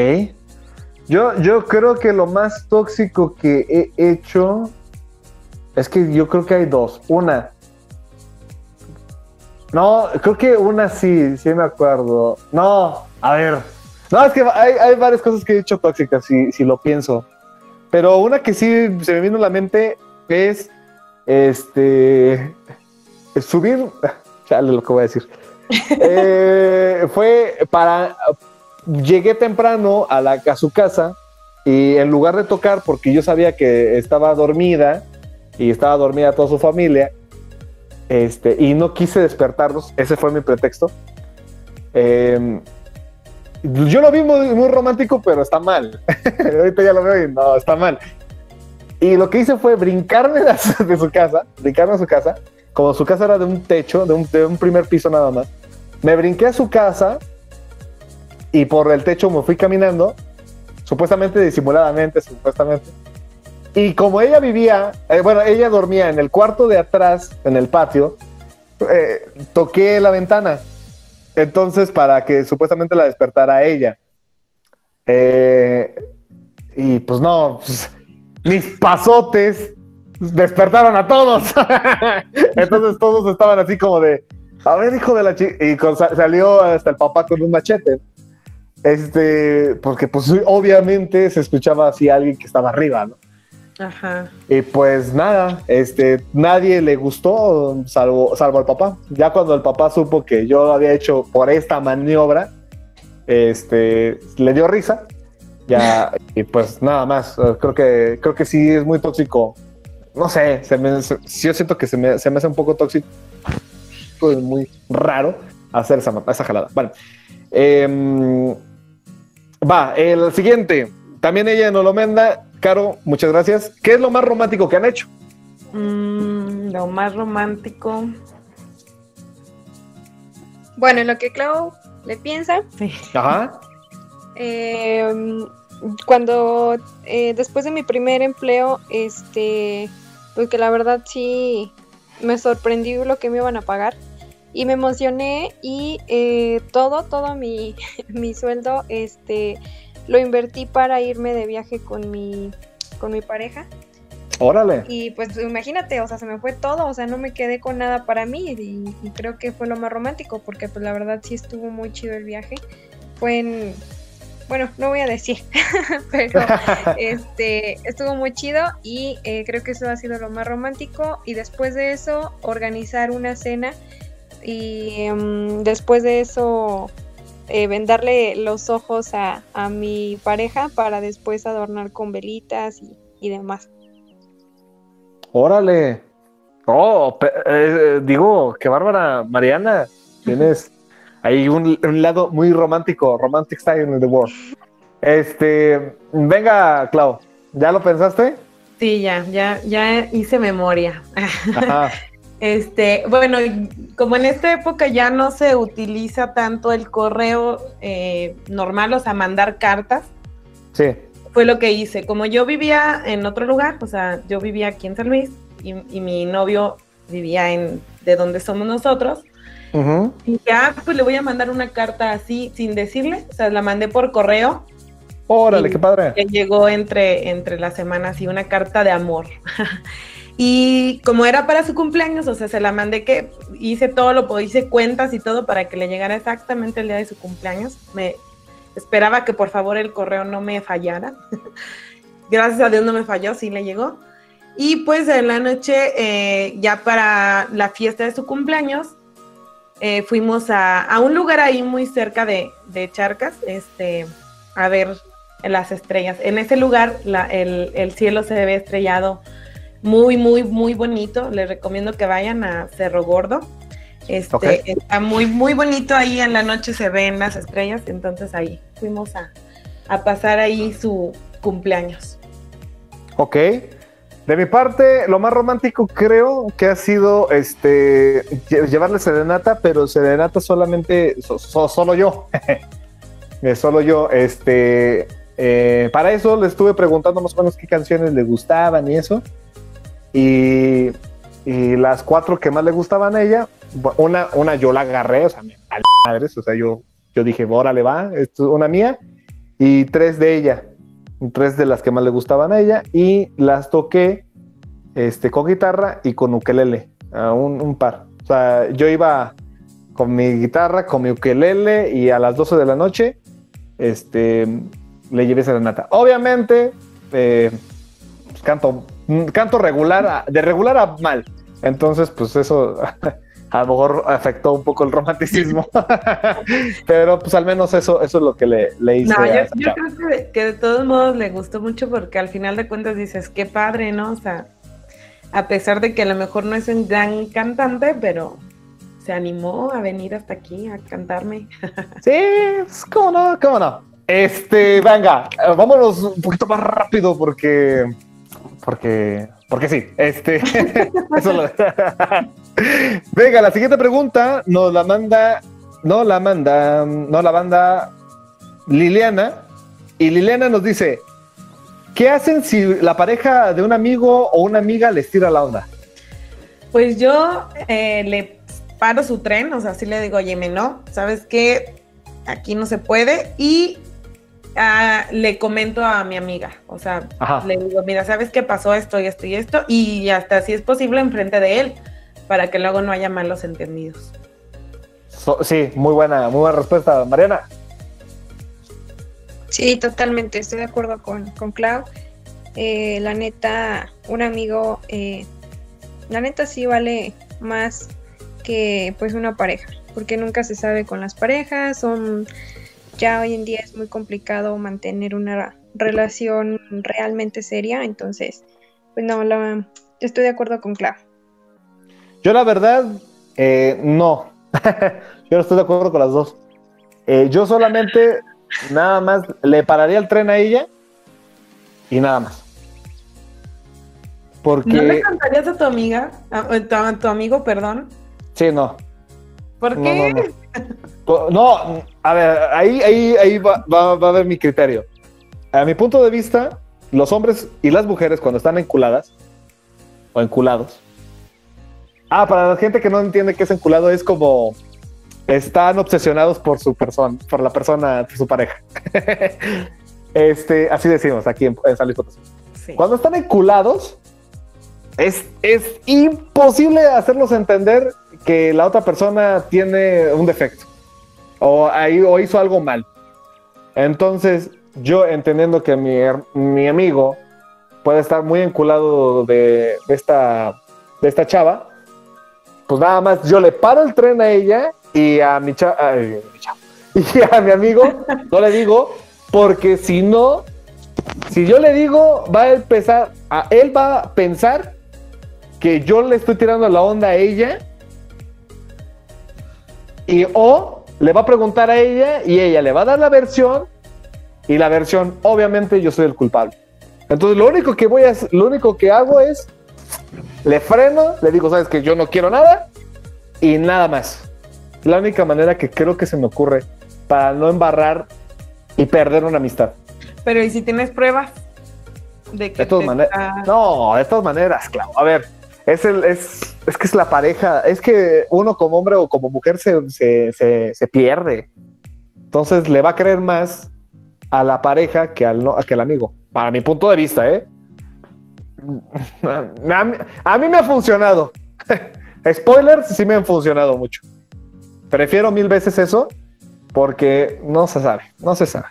Yo, yo creo que lo más tóxico que he hecho es que yo creo que hay dos. Una. No, creo que una sí, sí me acuerdo. No, a ver. No, es que hay, hay varias cosas que he hecho tóxicas, si, si lo pienso. Pero una que sí se me vino a la mente es este subir. Chale, lo que voy a decir. Eh, fue para llegué temprano a, la, a su casa y en lugar de tocar, porque yo sabía que estaba dormida y estaba dormida toda su familia, este, y no quise despertarlos, ese fue mi pretexto. Eh, yo lo vi muy, romántico, pero está mal. Ahorita ya lo veo y no, está mal. Y lo que hice fue brincarme de, su- de su casa, brincarme a su casa, como su casa era de un techo, de un, primer piso nada más. Me brinqué a su casa y por el techo me fui caminando, supuestamente disimuladamente, supuestamente. Y como ella vivía, eh, bueno, ella dormía en el cuarto de atrás, en el patio, eh, toqué la ventana. Entonces, para que supuestamente la despertara ella. Eh, y pues no, pues, mis pasotes despertaron a todos. Entonces todos estaban así como de, a ver, hijo de la chica. Y con- salió hasta el papá con un machete. Este, porque pues obviamente se escuchaba así a alguien que estaba arriba, ¿no? Ajá. Y pues nada, este, nadie le gustó, salvo, salvo al papá. Ya cuando el papá supo que yo lo había hecho por esta maniobra, este, le dio risa. Ya, y pues nada más. Creo que, creo que sí es muy tóxico. No sé, se me, se- yo siento que se me, se me hace un poco tóxico, y muy raro hacer esa, esa jalada. Bueno, em, va, el siguiente. También ella nos lo manda. Caro, muchas gracias. ¿Qué es lo más romántico que han hecho? Mm, lo más romántico. Bueno, en lo que Clau le piensa, Sí. Ajá. eh, cuando eh, después de mi primer empleo, este, pues que la verdad sí me sorprendió lo que me iban a pagar y me emocioné y eh, todo, todo mi, mi sueldo, este, lo invertí para irme de viaje con mi, con mi pareja. Órale. Y pues imagínate, o sea, se me fue todo, o sea, no me quedé con nada para mí y, y creo que fue lo más romántico porque pues la verdad sí estuvo muy chido el viaje. Fue en, bueno, no voy a decir, pero este estuvo muy chido y eh, creo que eso ha sido lo más romántico y después de eso organizar una cena y em, después de eso eh, vendarle los ojos a, a mi pareja para después adornar con velitas y, y demás. Órale. Oh, pe- eh, digo, qué bárbara, Mariana. Tienes un, un lado muy romántico, romantic style in the world. Este, venga, Clau, ¿ya lo pensaste? Sí, ya, ya, ya hice memoria. Ajá. Este, bueno, como en esta época ya no se utiliza tanto el correo eh, normal, o sea, mandar cartas, Sí. fue lo que hice. Como yo vivía en otro lugar, o sea, yo vivía aquí en San Luis y, y mi novio vivía en de donde somos nosotros, Ujú. y dije, ah, pues le voy a mandar una carta así sin decirle, o sea, la mandé por correo Órale, Y- qué padre. que llegó entre, entre las semanas y una carta de amor. y como era para su cumpleaños, o sea, se la mandé que hice todo lo hice cuentas y todo para que le llegara exactamente el día de su cumpleaños. Me esperaba que por favor el correo no me fallara. Gracias a Dios no me falló, sí le llegó. Y pues en la noche, eh, ya para la fiesta de su cumpleaños, eh, fuimos a, a un lugar ahí muy cerca de, de Charcas, este, a ver las estrellas. En ese lugar la- el, el cielo se ve estrellado muy, muy, muy bonito. Les recomiendo que vayan a Cerro Gordo. Este. Está muy, muy bonito ahí en la noche se ven las estrellas. Entonces ahí fuimos a, a pasar ahí su cumpleaños. Ok. De mi parte, lo más romántico creo que ha sido este lle- llevarle serenata, pero serenata solamente so- so- solo yo. Eh, solo yo. Este eh, para eso le estuve preguntando más o menos qué canciones le gustaban y eso. Y, y las cuatro que más le gustaban a ella, una, una yo la agarré, o sea, me madres, o sea, yo, yo dije, órale, va, esto es una mía, y tres de ella tres de las que más le gustaban a ella y las toqué este, con guitarra y con ukelele, a un, par. O sea, yo iba con mi guitarra, con mi ukelele y a las 12 de la noche este, le llevé serenata. Obviamente, eh, canto, mm, canto regular, de regular a mal. Entonces, pues eso a lo mejor afectó un poco el romanticismo. Pero pues al menos eso, eso es lo que le, le hice. No, yo, creo que, que de todos modos le gustó mucho porque al final de cuentas dices, qué padre, ¿no? O sea, a pesar de que a lo mejor no es un gran cantante, pero se animó a venir hasta aquí a cantarme. Sí, pues, cómo no, cómo no. Este, venga, vámonos un poquito más rápido porque, porque, porque sí. Este, eso lo- venga, la siguiente pregunta nos la manda, no la manda, no la manda Liliana y Liliana nos dice, ¿qué hacen si la pareja de un amigo o una amiga les tira la onda? Pues yo eh, le paro su tren, o sea, sí le digo, oye, no, ¿sabes qué? Aquí no se puede. Y ah, le comento a mi amiga, o sea, Ajá. le digo, mira, ¿sabes qué pasó esto y esto y esto? Y hasta si es posible enfrente de él, para que luego no haya malos entendidos. So- sí, muy buena, muy buena respuesta, Mariana. Sí, totalmente, estoy de acuerdo con, con Clau. Eh, la neta, un amigo, eh, la neta sí vale más que pues una pareja, porque nunca se sabe con las parejas, son ya hoy en día es muy complicado mantener una relación realmente seria, entonces, pues no, la, estoy de acuerdo con Clau. Yo la verdad, eh, no. yo no estoy de acuerdo con las dos. Eh, yo solamente, nada más, le pararía el tren a ella y nada más. Porque, ¿No le cantarías a tu amiga, a, a tu, a tu amigo, perdón? sí, no. ¿Por qué? no, no. No, a ver, ahí, ahí, ahí va, va- va a ver mi criterio. A mi punto de vista, los hombres y las mujeres cuando están enculadas o enculados. Ah, para la gente que no entiende qué es enculado, es como están obsesionados por su persona, por la persona, por su pareja. este, así decimos aquí en, en San Luis Potosí. Sí. Cuando están enculados, es, es imposible hacerlos entender que la otra persona tiene un defecto o, ahí, o hizo algo mal. Entonces, yo entendiendo que mi, mi amigo puede estar muy enculado de, de esta, de esta chava, pues nada más yo le paro el tren a ella y a mi chava, y a mi amigo no le digo, porque si no, si yo le digo, va a empezar, a, él va a pensar que yo le estoy tirando la onda a ella y o le va a preguntar a ella y ella le va a dar la versión y la versión obviamente yo soy el culpable. Entonces lo único que voy a lo único que hago es le freno, le digo, "Sabes que yo no quiero nada" y nada más. La única manera que creo que se me ocurre para no embarrar y perder una amistad. Pero ¿y si tienes pruebas? De que De todas maneras. No, de todas maneras, claro. A ver, es el, es, es que es la pareja, es que uno como hombre o como mujer se, se, se, se pierde. Entonces le va a creer más a la pareja que al, no, que al amigo. Para mi punto de vista, ¿eh? A mí, a mí me ha funcionado. Spoilers sí me han funcionado mucho. Prefiero mil veces eso porque no se sabe, no se sabe.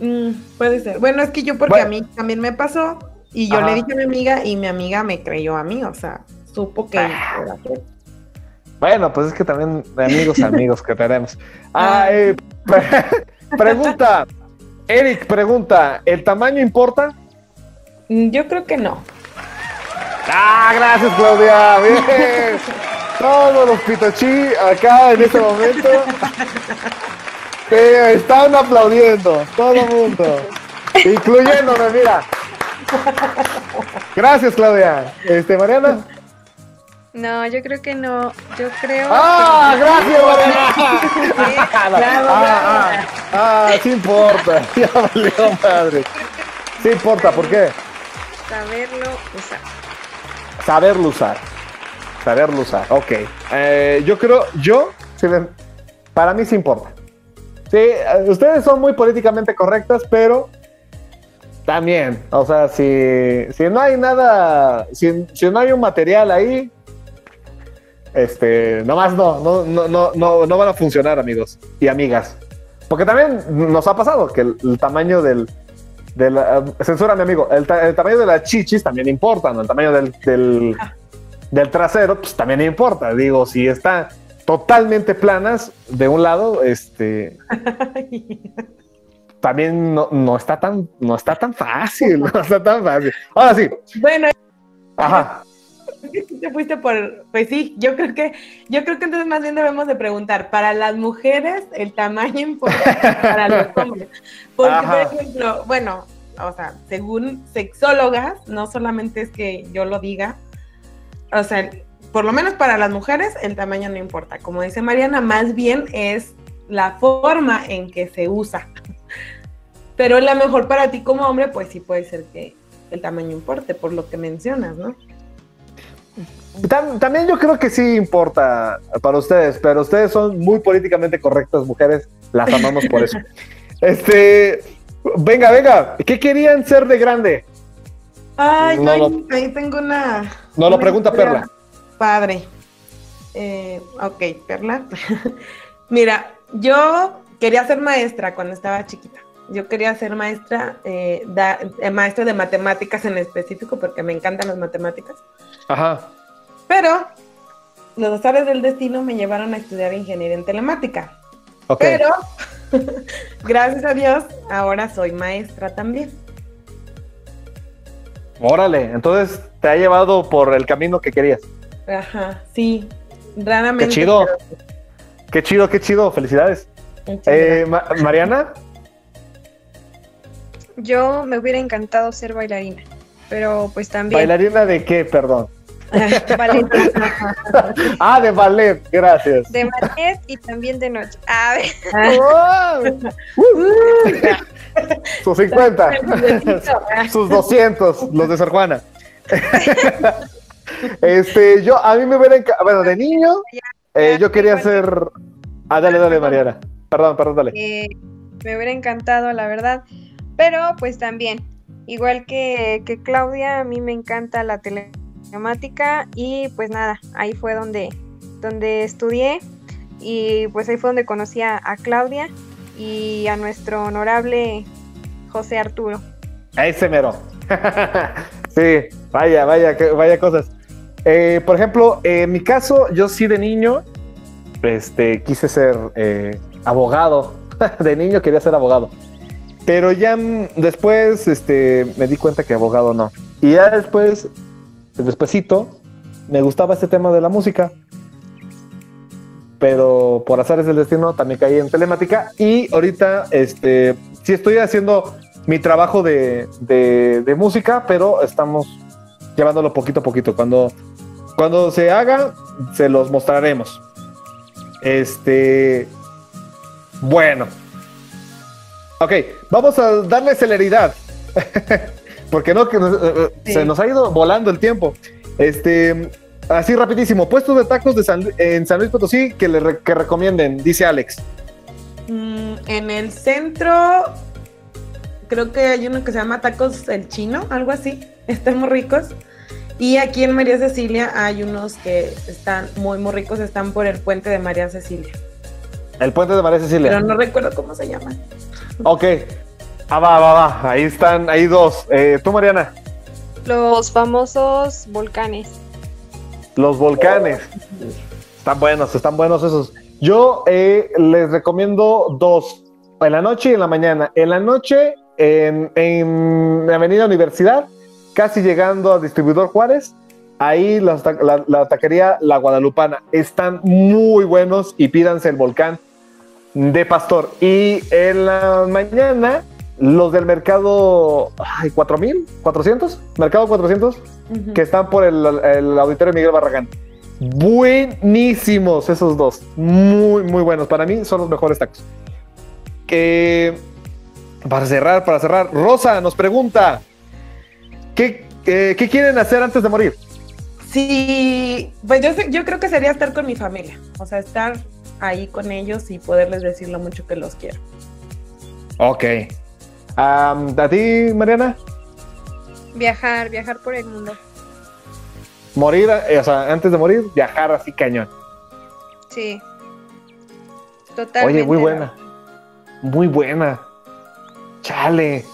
Mm, puede ser. Bueno, es que yo porque Bueno. a mí también me pasó y yo Ajá. le dije a mi amiga y mi amiga me creyó a mí, o sea, supo que Ah. era. Bueno, pues es que también amigos amigos que tenemos. Ah, eh, pre- pregunta, Eric pregunta, ¿el tamaño importa? Mm, Yo creo que no. Ah, gracias Claudia, bien. Todos los pitochi acá en este momento te están aplaudiendo, todo el mundo, incluyéndome, mira. Gracias Claudia. Este, Mariana. No, yo creo que no. Yo creo. ¡Ah, gracias Mariana! Bravo, Ah, ah, ah, sí importa. Ya valió madre. Sí importa, ¿por qué? saberlo usar. Saberlo usar. Saberlo usar, ok. Eh, yo creo, yo, para mí sí importa. Sí, eh, ustedes son muy políticamente correctas, pero también, o sea, si, si no hay nada, si, si no hay un material ahí, este, nomás no, no, no, no, no, no van a funcionar, amigos y amigas. Porque también nos ha pasado que el, el tamaño del, del uh, censura mi amigo, el, ta- el tamaño de las chichis también importa, ¿no? El tamaño del, del, del trasero, pues también importa. Digo, si está totalmente planas de un lado, este, también no, no está tan, no está tan fácil, no está tan fácil. Ahora sí, bueno, ajá. te fuiste por, pues sí, yo creo que, yo creo que entonces más bien debemos de preguntar, para las mujeres el tamaño importa para los hombres. Porque, Ajá. por ejemplo, bueno, o sea, según sexólogas, no solamente es que yo lo diga, o sea, por lo menos para las mujeres el tamaño no importa. Como dice Mariana, más bien es la forma en que se usa. Pero la mejor para ti como hombre, pues sí puede ser que el tamaño importe, por lo que mencionas, ¿no? Tam- también yo creo que sí importa para ustedes, pero ustedes son muy políticamente correctas, mujeres. Las amamos por eso. Este, venga, venga, ¿qué querían ser de grande? Ay, No ahí tengo una. No lo pregunta Perla. Padre. Eh, ok, Perla. Mira, yo quería ser maestra cuando estaba chiquita. Yo quería ser maestra, eh, da- eh, maestra de matemáticas en específico, porque me encantan las matemáticas. Ajá. Pero los azares del destino me llevaron a estudiar ingeniería en telemática. Ok. Pero, gracias a Dios, ahora soy maestra también. Órale, entonces te ha llevado por el camino que querías. Ajá, sí. Raramente. Qué chido. pero- Qué chido, qué chido. Felicidades. Eh, Ma- Mariana. Yo me hubiera encantado ser bailarina, pero pues también ¿Bailarina de qué? Perdón. ballet, Ah, de ballet. Gracias. de ballet y también de noche. A ver, gracias. Sus 50. Ah, Sus 200, los de Sor Juana. este, yo, a mí me hubiera Bueno, de niño, eh, yo quería ser. Ah, dale, dale, Mariana. Perdón, perdón, dale. eh, me hubiera encantado, la verdad. Pero pues también, igual que, que Claudia, a mí me encanta la temática y pues nada, ahí fue donde, donde estudié y pues ahí fue donde conocí a, Claudia y a nuestro honorable José Arturo. A ese mero. sí, vaya, vaya, vaya cosas. Eh, por ejemplo, en mi caso, yo sí de niño, este, quise ser eh, abogado. de niño quería ser abogado. Pero ya después, este, me di cuenta que abogado no. Y ya después, despuesito, me gustaba este tema de la música pero por azares del destino también caí en telemática y ahorita este sí estoy haciendo mi trabajo de, de, música, pero estamos llevándolo poquito a poquito. Cuando, cuando se haga, se los mostraremos. Este. Bueno. Ok, vamos a darle celeridad. Porque no, que eh, eh, se nos ha ido volando el tiempo. Este. Así rapidísimo, puestos de tacos de en San Luis Potosí que, le recomienden, dice Alex. Mm, en el centro, creo que hay uno que se llama Tacos el Chino, algo así. Están muy ricos. Y aquí en María Cecilia hay unos que están muy, muy ricos, están por el puente de María Cecilia. El puente de María Cecilia. Pero no recuerdo cómo se llama. Ok. Ah, va, va, va. Ahí están, ahí dos. Eh, ¿Tú, Mariana? Los famosos volcanes. Los volcanes. Están buenos, están buenos esos. Yo eh, les recomiendo dos, en la noche y en la mañana. En la noche, en, en Avenida Universidad, casi llegando a Distribuidor Juárez, ahí la, la, taquería La Guadalupana. Están muy buenos y pídanse el volcán de Pastor. Y en la mañana, los del mercado, ay, 4000, 400, mercado 400, que están por el, auditorio Miguel Barragán. Buenísimos esos dos, muy, muy buenos. Para mí son los mejores tacos. Que para cerrar, para cerrar, Rosa nos pregunta: ¿qué, ¿qué quieren hacer antes de morir? Sí, pues yo, yo creo que sería estar con mi familia, o sea, estar ahí con ellos y poderles decir lo mucho que los quiero. Ok, ¿A ti, Mariana? Viajar, viajar por el mundo. Morir, eh, o sea, antes de morir, viajar así cañón. Sí. Totalmente. Oye, muy buena. Muy buena. Chale.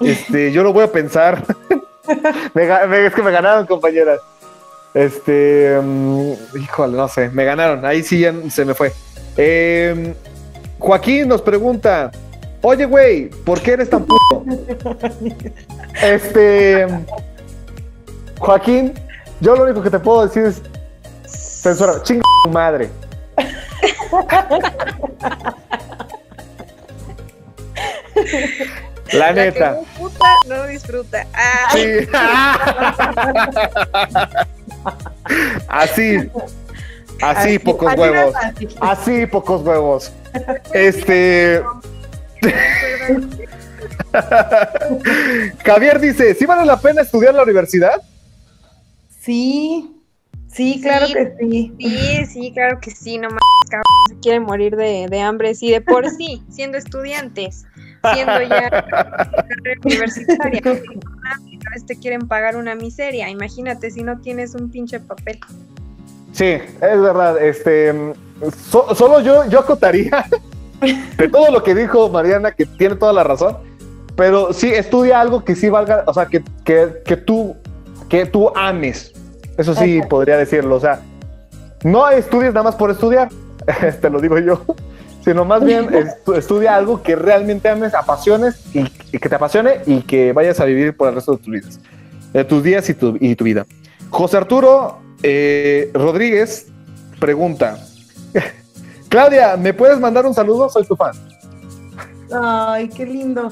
Este, yo lo voy a pensar. es que me ganaron, compañeras. Este, mm, híjole, no sé, me ganaron. Ahí sí ya se me fue. Em, Joaquín nos pregunta: Oye, güey, ¿por qué eres tan puto? Este. Joaquín, yo lo único que te puedo decir es. Censura, chinga tu madre. La neta. puta no disfruta. Ah. Sí. Así. Así, pocos huevos. Así, pocos huevos. Este. Javier dice, ¿sí vale la pena estudiar en la universidad? Sí, sí, claro que sí. Sí, sí, claro que sí, no más, se quieren morir de, hambre, sí, de por sí, siendo estudiantes, siendo ya carrera universitaria, a veces te quieren pagar una miseria, imagínate si no tienes un pinche papel. Sí, es verdad, este, solo yo, yo acotaría de todo lo que dijo Mariana, que tiene toda la razón, pero sí estudia algo que sí valga, o sea, que, que, tú, que tú ames. Eso sí podría decirlo, o sea, no estudies nada más por estudiar, te lo digo yo, sino más bien estudia algo que realmente ames, apasiones y, que te apasione y que vayas a vivir por el resto de tus vidas, de tus días y tu, y tu vida. José Arturo eh, Rodríguez pregunta, Claudia, ¿me puedes mandar un saludo? Soy tu fan. Ay, qué lindo.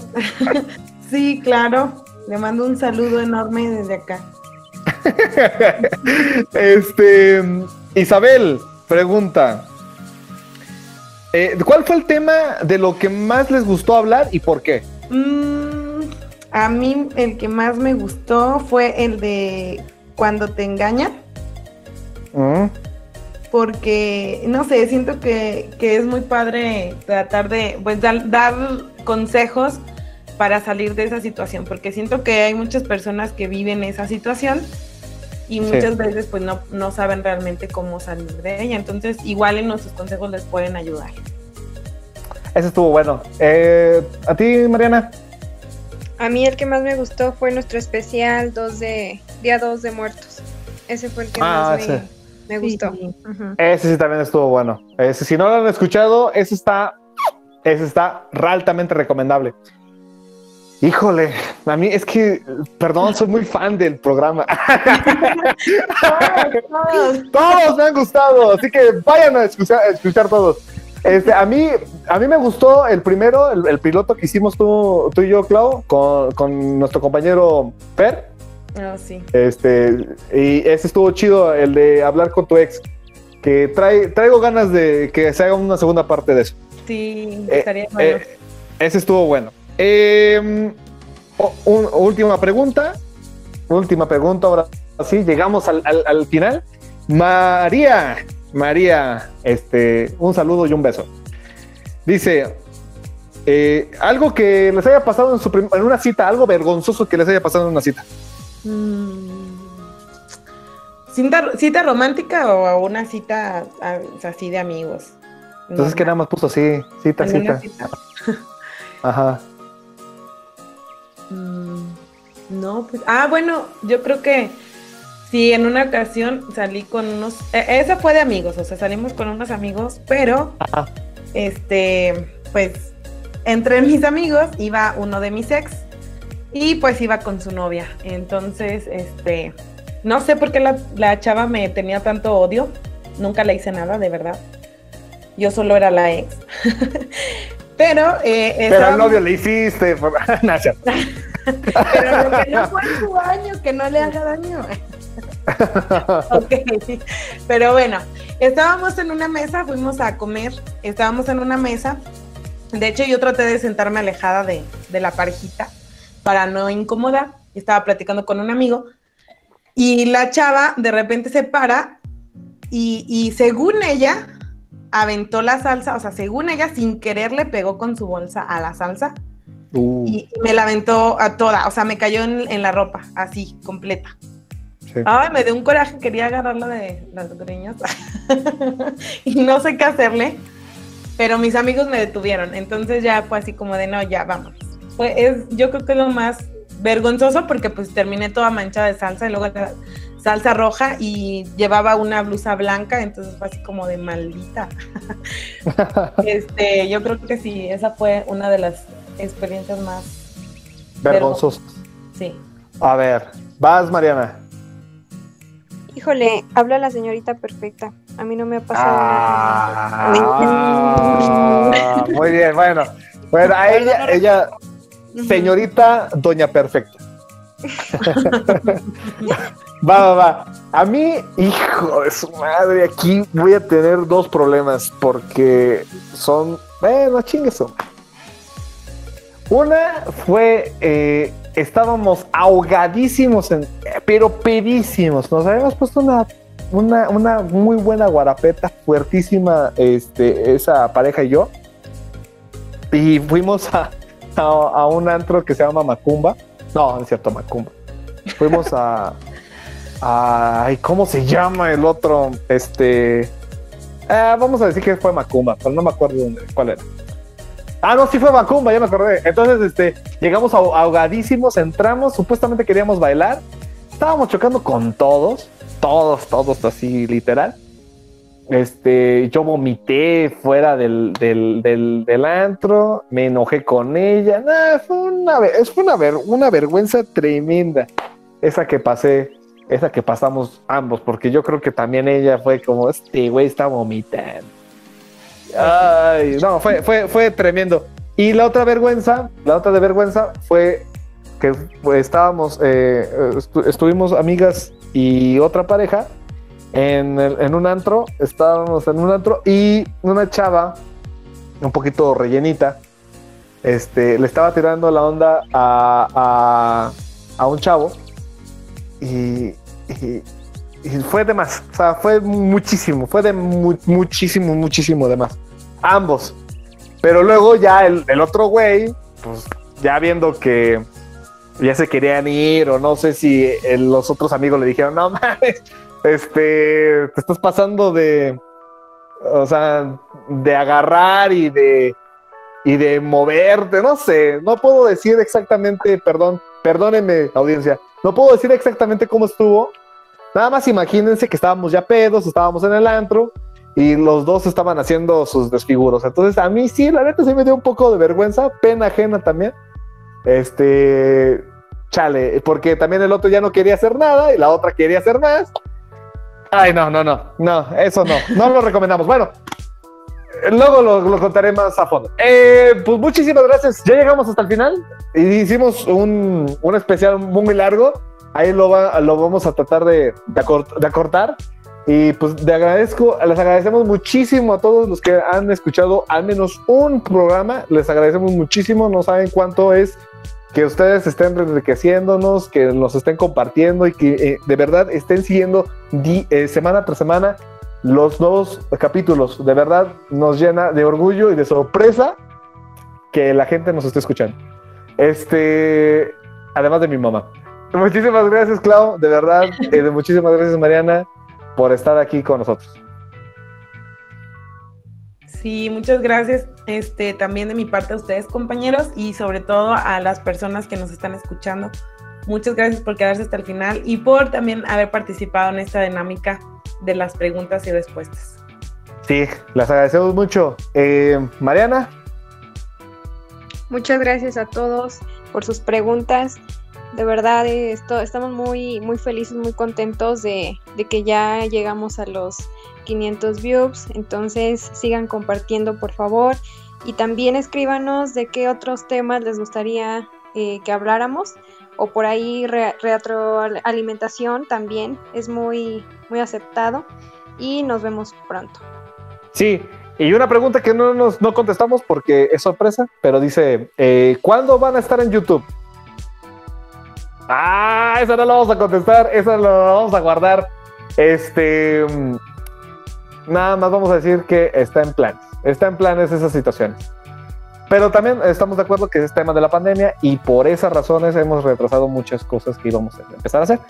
sí, claro. Le mando un saludo enorme desde acá. este, Isabel pregunta, eh, ¿cuál fue el tema de lo que más les gustó hablar y por qué? Mm, a mí el que más me gustó fue el de cuando te engañan. Mm porque, no sé, siento que, es muy padre tratar de pues, dar, consejos para salir de esa situación, porque siento que hay muchas personas que viven esa situación y muchas veces pues no, no saben realmente cómo salir de ella. Entonces igual en nuestros consejos les pueden ayudar. Ese estuvo bueno. Eh, ¿A ti, Mariana? A mí el que más me gustó fue nuestro especial 2 de, Día 2 de Muertos. Ese fue el que ah, más me, gustó. Ese sí también estuvo bueno. Ese, si no lo han escuchado, ese está, ese está altamente recomendable. Híjole, a mí es que, perdón, soy muy fan del programa. todos, me han gustado, así que vayan a escuchar, todos. Este, a mí, a mí me gustó el primero, el, piloto que hicimos tú, tú y yo, Clau, con, con nuestro compañero Per. Ah, sí. Este, y ese estuvo chido, el de hablar con tu ex. Que trae, traigo ganas de que se haga una segunda parte de eso. Sí, eh, estaría bueno. Eh, ese estuvo bueno. Eh, última pregunta. Última pregunta, ahora sí, llegamos al, final. María, María, este, un saludo y un beso. Dice, eh, algo que les haya pasado en, su en, una cita, algo vergonzoso que les haya pasado en una cita. Mm. ¿Cita, romántica o una cita así de amigos? Entonces, que nada más puso así, cita, cita. Ajá. Mm, no, pues. Ah, bueno, yo creo que sí, en una ocasión salí con unos. E, esa fue de amigos, o sea, salimos con unos amigos, pero. Este, pues. Entre mis amigos iba uno de mis ex y pues iba con su novia. Entonces, este. No sé por qué la, la chava me tenía tanto odio. Nunca le hice nada, de verdad. Yo solo era la ex. Pero, eh, Pero al novio le hiciste. Por... Pero lo que no fue su año, que no le haga daño. ok. Pero bueno, estábamos en una mesa, fuimos a comer, estábamos en una mesa. De hecho, yo traté de sentarme alejada de, de la parejita para no incomodar. Estaba platicando con un amigo y la chava de repente se para y, y según ella, aventó la salsa, o sea, según ella, sin querer le pegó con su bolsa a la salsa uh. y me la aventó a toda, o sea, me cayó en, la ropa, así, completa. Ay, me dio un coraje, quería agarrarla de las greñas y no sé qué hacerle, pero mis amigos me detuvieron, entonces ya fue así como de no, ya vamos. Fue, es, yo creo que es lo más vergonzoso porque pues terminé toda manchada de salsa y luego salsa roja y llevaba una blusa blanca, entonces fue así como de maldita. este, yo creo que sí, esa fue una de las experiencias más vergonzosas. Sí. A ver, vas Mariana. Híjole, habla la señorita perfecta. A mí no me ha pasado nada. Ah, muy bien, bueno. Bueno, a ella, ella, señorita Doña Perfecta. Va, va, va. A mí, hijo de su madre, aquí voy a tener dos problemas porque son, bueno, chingues. Una fue, eh, estábamos ahogadísimos, pero pedísimos. Nos habíamos puesto una, una, una muy buena guarapeta, fuertísima, este, esa pareja y yo. Y fuimos a, a, a un antro que se llama Macumba. No, no es cierto, Macumba. Fuimos a, Ay, ¿cómo se llama el otro? Este. Eh, vamos a decir que fue Macumba, pero no me acuerdo dónde, cuál era. Ah, no, sí fue Macumba, ya me acordé. Entonces, este, llegamos ahogadísimos, entramos, supuestamente queríamos bailar. Estábamos chocando con todos, todos, todos así, literal. Este, yo vomité fuera del, del, del, antro, me enojé con ella. fue una, fue una, una vergüenza tremenda esa que pasé esa que pasamos ambos, porque yo creo que también ella fue como, este güey está vomitando. Ay, no, fue, fue, fue tremendo. Y la otra vergüenza, la otra de vergüenza fue que estábamos, eh, estuvimos amigas y otra pareja en, en, un antro, estábamos en un antro y una chava, un poquito rellenita, este, le estaba tirando la onda a, a, a un chavo y, fue de más, o sea, fue muchísimo, fue de muchísimo, muchísimo de más. Ambos. Pero luego ya el, otro güey, pues ya viendo que, ya se querían ir o no sé si eh, los otros amigos le dijeron, no mames, este, te estás pasando de, o sea, de agarrar y de, y de moverte, no sé, no puedo decir exactamente, perdón, perdónenme audiencia, no puedo decir exactamente cómo estuvo, nada más imagínense que estábamos ya pedos, estábamos en el antro y los dos estaban haciendo sus desfiguros, entonces a mí sí, la neta sí me dio un poco de vergüenza, pena ajena también, este, chale, porque también el otro ya no quería hacer nada y la otra quería hacer más. Ay, no, no, no, no, eso no, no lo recomendamos. Bueno, luego lo, contaré más a fondo. Eh, pues muchísimas gracias. Ya llegamos hasta el final hicimos un, un especial muy largo. Ahí lo, va, lo vamos a tratar de, de, acortar. Y pues agradezco, les agradecemos muchísimo a todos los que han escuchado al menos un programa. Les agradecemos muchísimo. No saben cuánto es que ustedes estén enriqueciéndonos, que nos estén compartiendo y que eh, de verdad estén siguiendo eh, semana tras semana los nuevos capítulos. De verdad nos llena de orgullo y de sorpresa que la gente nos esté escuchando. Este, además de mi mamá. Muchísimas gracias, Clau, de verdad. Eh, de muchísimas gracias, Mariana, por estar aquí con nosotros. Sí, muchas gracias este, también de mi parte a ustedes compañeros y sobre todo a las personas que nos están escuchando. Muchas gracias por quedarse hasta el final y por también haber participado en esta dinámica de las preguntas y respuestas. Sí, las agradecemos mucho. Eh, Mariana. Muchas gracias a todos por sus preguntas. De verdad, esto, estamos muy, muy felices, muy contentos de, de que ya llegamos a los 500 views, entonces sigan compartiendo por favor y también escríbanos de qué otros temas les gustaría eh, que habláramos o por ahí retroalimentación también es muy, muy aceptado y nos vemos pronto. Sí, y una pregunta que no nos no contestamos porque es sorpresa, pero dice, eh, ¿cuándo van a estar en YouTube? Ah, esa no la vamos a contestar, esa la vamos a guardar. Este, Nada más vamos a decir que está en planes. Está en planes esas situaciones. Pero también estamos de acuerdo que es tema de la pandemia y por esas razones hemos retrasado muchas cosas que íbamos a empezar a hacer.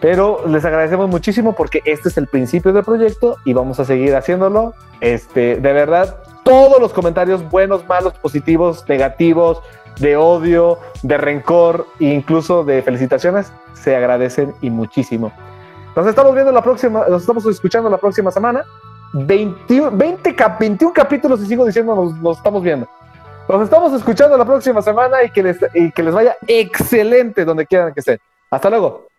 Pero les agradecemos muchísimo porque este es el principio del proyecto y vamos a seguir haciéndolo. Este, de verdad, todos los comentarios buenos, malos, positivos, negativos, de odio, de rencor e incluso de felicitaciones se agradecen y muchísimo. Nos estamos viendo la próxima, nos estamos escuchando la próxima semana. 20, 21 capítulos y sigo diciendo nos, nos, estamos viendo. Nos estamos escuchando la próxima semana y que les, y que les vaya excelente donde quieran que estén. Hasta luego.